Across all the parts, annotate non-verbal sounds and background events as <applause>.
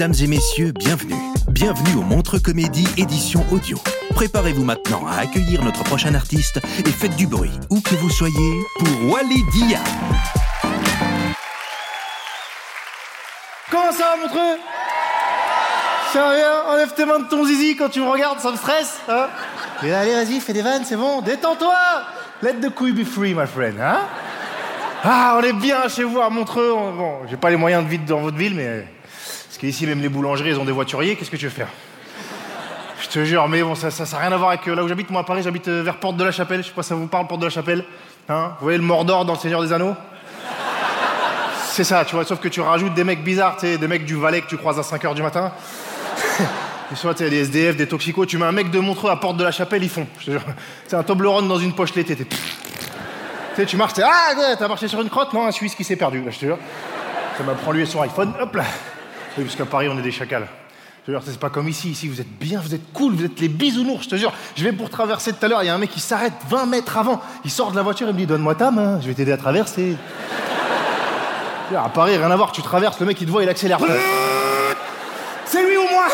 Mesdames et messieurs, bienvenue. Bienvenue au Montre Comédie édition audio. Préparez-vous maintenant à accueillir notre prochain artiste et faites du bruit, où que vous soyez, pour Wally Dia. Comment ça Montreux? Ça va Enlève tes mains de ton zizi quand tu me regardes, ça me stresse, hein? Allez, vas-y, fais des vannes, c'est bon, détends-toi Let the couille be free, my friend, hein? Ah, on est bien chez vous à Montreux. on- Bon, j'ai pas les moyens de vivre dans votre ville, mais... Qu'ici, même les boulangeries, elles ont des voituriers, qu'est-ce que tu veux faire? Je te jure, mais bon, ça n'a rien à voir avec euh, là où j'habite. Moi, à Paris, j'habite euh, vers Porte de la Chapelle. Je sais pas si ça vous parle, Porte de la Chapelle. Hein? Vous voyez le Mordor dans Le Seigneur des Anneaux? C'est ça, tu vois, sauf que tu rajoutes des mecs bizarres, tu sais, des mecs du Valais que tu croises à 5h du matin. <laughs> Tu sais, des SDF, des toxicos, tu mets un mec de Montreux à Porte de la Chapelle, ils font. C'est un Toblerone dans une poche l'été. Tu marches, t'es Ah, t'as marché sur une crotte? Non, un Suisse qui s'est perdu, je te jure. Ça m'apprend lui et son iPhone, hop là. Oui, parce qu'à Paris, on est des chacals. C'est pas comme ici. Ici, vous êtes bien, vous êtes cool, vous êtes les bisounours, je te jure. Je vais pour traverser tout à l'heure, il y a un mec qui s'arrête 20 mètres avant. Il sort de la voiture, il me dit Donne-moi ta main, je vais t'aider à traverser. À Paris, rien à voir, tu traverses, le mec il te voit, il accélère. C'est lui ou moi?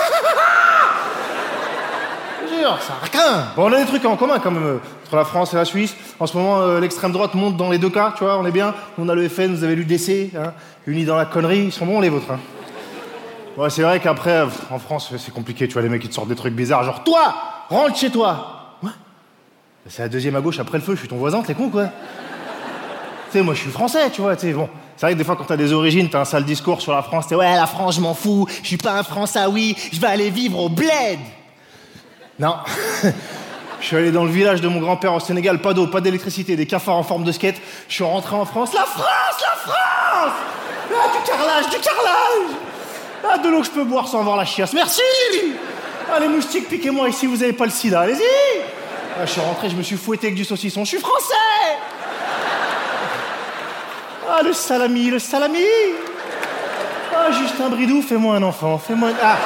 Je te jure, ça rien. Bon, on a des trucs en commun quand même, euh, entre la France et la Suisse. En ce moment, euh, l'extrême droite monte dans les deux cas, tu vois, on est bien. On a le FN, vous avez l'UDC, hein, unis dans la connerie, ils sont bons les vôtres. hein. Ouais, c'est vrai qu'après, en France, c'est compliqué, tu vois, les mecs qui te sortent des trucs bizarres, genre Toi, rentre chez toi Ouais. C'est la deuxième à gauche après le feu, je suis ton voisin, t'es con quoi tu sais, moi je suis français, tu vois, tu bon. C'est vrai que des fois quand t'as des origines, t'as un sale discours sur la France, t'es ouais, la France, je m'en fous, je suis pas un Français, oui, je vais aller vivre au bled. Non. <laughs> Je suis allé dans le village de mon grand-père au Sénégal, pas d'eau, pas d'électricité, des cafards en forme de skate. Je suis rentré en France, la France, la France Ah, du carrelage, du carrelage Ah, de l'eau que je peux boire sans avoir la chiasse, merci Ah, les moustiques, piquez-moi ici, vous avez pas le sida, allez-y. Ah, Je suis rentré, je me suis fouetté avec du saucisson, je suis français. Ah, le salami, le salami. Ah, Justin Bridou, fais-moi un enfant, fais-moi un... Ah.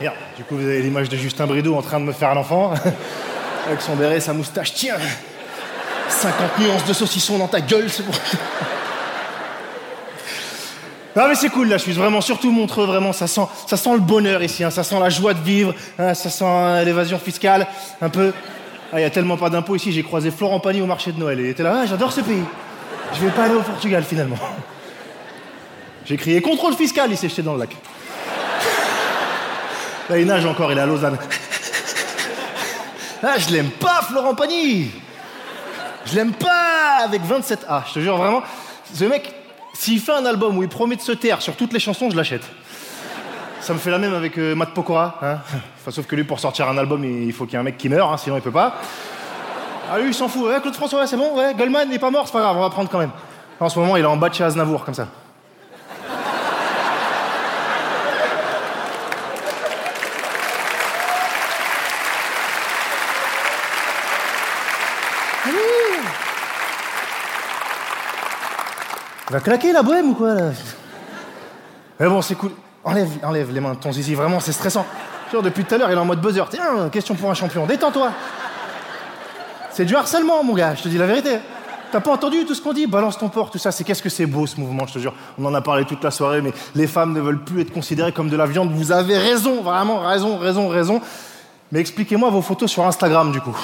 Merde, du coup, vous avez l'image de Justin Bridou en train de me faire un enfant, avec son béret, sa moustache. Tiens. 50 nuances de saucisson dans ta gueule, c'est bon. Non mais c'est cool là, je suis vraiment surtout montreux, vraiment, ça sent, ça sent le bonheur ici, hein, ça sent la joie de vivre, hein, ça sent euh, l'évasion fiscale, un peu. Ah, il y a tellement pas d'impôts ici, j'ai croisé Florent Pagny au marché de Noël et il était là, ah, j'adore ce pays. Je vais pas aller au Portugal finalement. J'ai crié contrôle fiscal, il s'est jeté dans le lac. Là, il nage encore, il est à Lausanne. Ah, je l'aime pas, Florent Pagny Je l'aime pas avec 27A, je te jure vraiment. Ce mec, s'il fait un album où il promet de se taire sur toutes les chansons, je l'achète. Ça me fait la même avec euh, Matt Pokora. Hein sauf que lui, pour sortir un album, il faut qu'il y ait un mec qui meure, hein, sinon il peut pas. Ah lui, il s'en fout. Claude François, c'est bon, ouais. Goldman n'est pas mort, c'est pas grave, on va prendre quand même. En ce moment, il est en bas de chez Aznavour, comme ça. Va claquer la bohème ou quoi là Mais bon, c'est cool. Enlève, enlève les mains de ton zizi, vraiment, c'est stressant. Genre, depuis tout à l'heure, il est en mode buzzer. Tiens, question pour un champion, détends-toi. C'est du harcèlement, mon gars, je te dis la vérité. T'as pas entendu tout ce qu'on dit? Balance ton porc, tout ça. C'est qu'est-ce que c'est beau ce mouvement, je te jure. On en a parlé toute la soirée, mais les femmes ne veulent plus être considérées comme de la viande. Vous avez raison, vraiment raison, raison, raison. Mais expliquez-moi vos photos sur Instagram, du coup.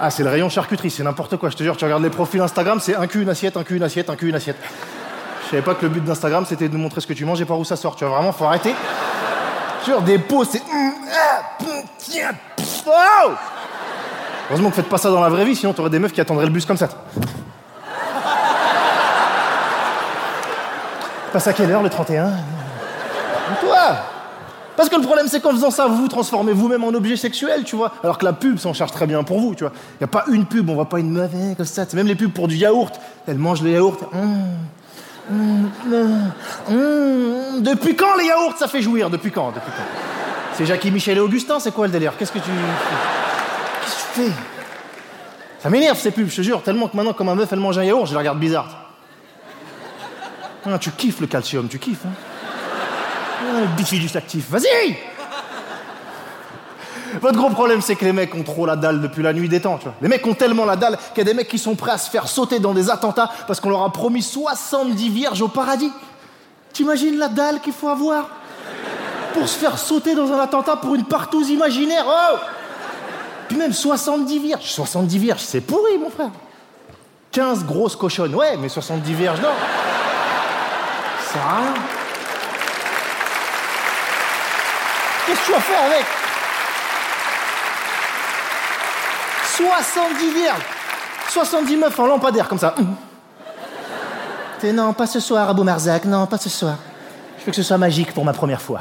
Ah, c'est le rayon charcuterie, c'est n'importe quoi. Je te jure, tu regardes les profils Instagram, c'est un cul, une assiette, un cul, une assiette, un cul, une assiette. Je savais pas que le but d'Instagram, c'était de nous montrer ce que tu manges et par où ça sort. Tu vois, vraiment, faut arrêter. Sur des pots, c'est. Oh Heureusement que faites pas ça dans la vraie vie, sinon t'aurais des meufs qui attendraient le bus comme ça. Passe à quelle heure le 31 Toi Parce que le problème, c'est qu'en faisant ça, vous vous transformez vous-même en objet sexuel, tu vois. Alors que la pub s'en charge très bien pour vous, tu vois. Y a pas une pub, on voit pas une hein, comme ça. Même les pubs pour du yaourt. Elle mange le yaourt. Hum, hum, hum. Depuis quand les yaourts, ça fait jouir? Depuis quand? Depuis quand? C'est Jackie Michel et Augustin, c'est quoi le délire? Qu'est-ce que tu. Qu'est-ce que tu fais? Ça m'énerve ces pubs, je te jure, tellement que maintenant, quand ma meuf, elle mange un yaourt, je la regarde bizarre. Ah, tu kiffes le calcium, tu kiffes. Hein? Bifidus actif, vas-y Votre gros problème, c'est que les mecs ont trop la dalle depuis la nuit des temps, tu vois. Les mecs ont tellement la dalle qu'il y a des mecs qui sont prêts à se faire sauter dans des attentats parce qu'on leur a promis 70 vierges au paradis. T'imagines la dalle qu'il faut avoir pour se faire sauter dans un attentat pour une partouze imaginaire Oh Puis même 70 vierges. 70 vierges, c'est pourri, mon frère. 15 grosses cochonnes, ouais, mais 70 vierges, non. Ça. Qu'est-ce que tu vas faire avec 70 vierges 70 meufs en lampadaire comme ça. Non, pas ce soir, Abou Marzac, non, pas ce soir. Je veux que ce soit magique pour ma première fois.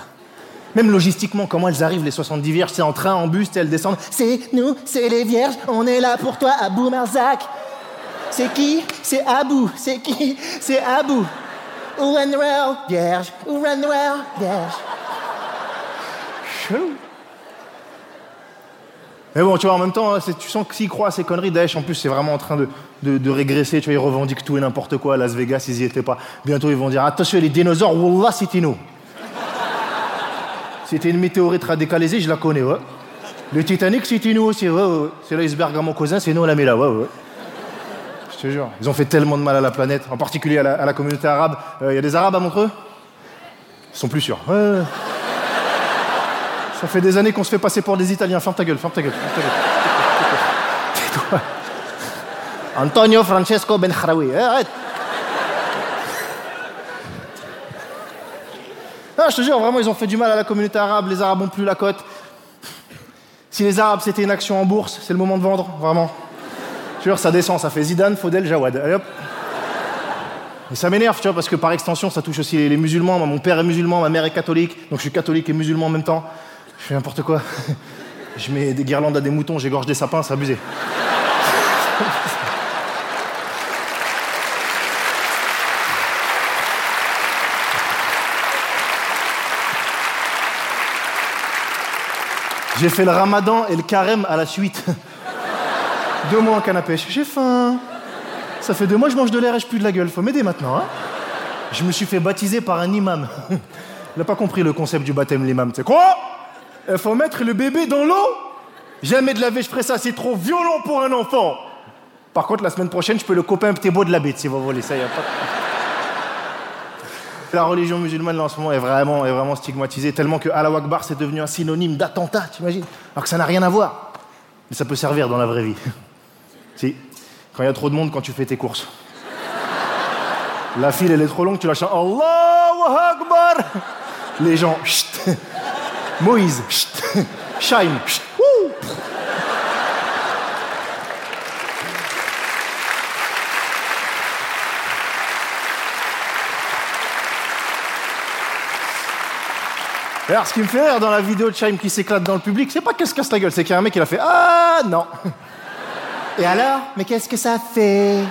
Même logistiquement, comment elles arrivent, les 70 vierges C'est en train, en bus, elles descendent. C'est nous, c'est les vierges, on est là pour toi, Abou Marzac. C'est qui? C'est Abou. C'est qui? C'est Abou. Ourenwell, vierge. Ourenwell, vierge. Mais bon, tu vois, en même temps, c'est- tu sens que s'ils croient à ces conneries, Daesh, en plus, c'est vraiment en train de, régresser. Tu vois, ils revendiquent tout et n'importe quoi. À Las Vegas, ils y étaient pas. Bientôt, ils vont dire attention, les dinosaures, Wallah, c'était nous. C'était une météorite radicalisée, je la connais, ouais. Le Titanic, c'était nous aussi, ouais, ouais. C'est l'iceberg à mon cousin, c'est nous, on l'a mis là, ouais, ouais. Je te jure, ils ont fait tellement de mal à la planète, en particulier à la, communauté arabe. Il y a des Arabes à Montreux? Ils sont plus sûrs. Ouais, ouais. Ça fait des années qu'on se fait passer pour des Italiens. Ferme ta gueule, ferme ta gueule. Ferme ta gueule. Tais-toi. Antonio Francesco Ben Kharaoui. Eh, arrête. Ah, je te jure, vraiment, ils ont fait du mal à la communauté arabe. Les Arabes ont plus la cote. Si les Arabes, c'était une action en bourse, c'est le moment de vendre, vraiment. Te jure, ça descend, ça fait Zidane, Faudel, Jawad. Allez hop. Et ça m'énerve, tu vois, parce que par extension, ça touche aussi les, les musulmans. Moi, mon père est musulman, ma mère est catholique, donc je suis catholique et musulman en même temps. Je fais n'importe quoi. <laughs> Je mets des guirlandes à des moutons, j'égorge des sapins, c'est abusé. <laughs> J'ai fait le ramadan et le carême à la suite. <laughs> deux mois en pêche. J'ai faim. Ça fait deux mois que je mange de l'air et je pue de la gueule. Faut m'aider maintenant, hein Je me suis fait baptiser par un imam. Il n'a pas compris le concept du baptême, l'imam. C'est quoi? Il faut mettre le bébé dans l'eau Jamais de la je ferai ça, c'est trop violent pour un enfant. Par contre, la semaine prochaine, je peux le copain un petit beau de la bête, si vous voulez. Ça, y a La religion musulmane, là, en ce moment, est vraiment, est vraiment stigmatisée, tellement que Allah Akbar, c'est devenu un synonyme d'attentat, t'imagines? Alors que ça n'a rien à voir. Mais ça peut servir dans la vraie vie. <laughs> si, quand il y a trop de monde, quand tu fais tes courses. La file, elle est trop longue, tu la chantes Allahu Akbar Les gens, chut Moïse, chut. <laughs> Shine, Alors, ce qui me fait rire dans la vidéo de Chaim qui s'éclate dans le public, c'est pas qu'elle se casse la gueule, c'est qu'il y a un mec qui l'a fait Ah non Et alors Mais qu'est-ce que ça fait?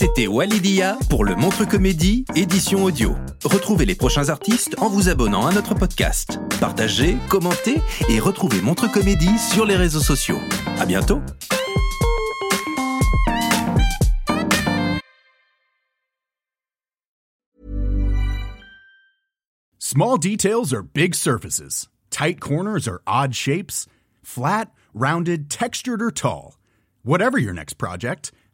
C'était Walidia pour le Montre Comédie, édition audio. Retrouvez les prochains artistes en vous abonnant à notre podcast. Partagez, commentez et retrouvez Montre Comédie sur les réseaux sociaux. À bientôt! Small details are big surfaces. Tight corners are odd shapes. Flat, rounded, textured, or tall. Whatever your next project,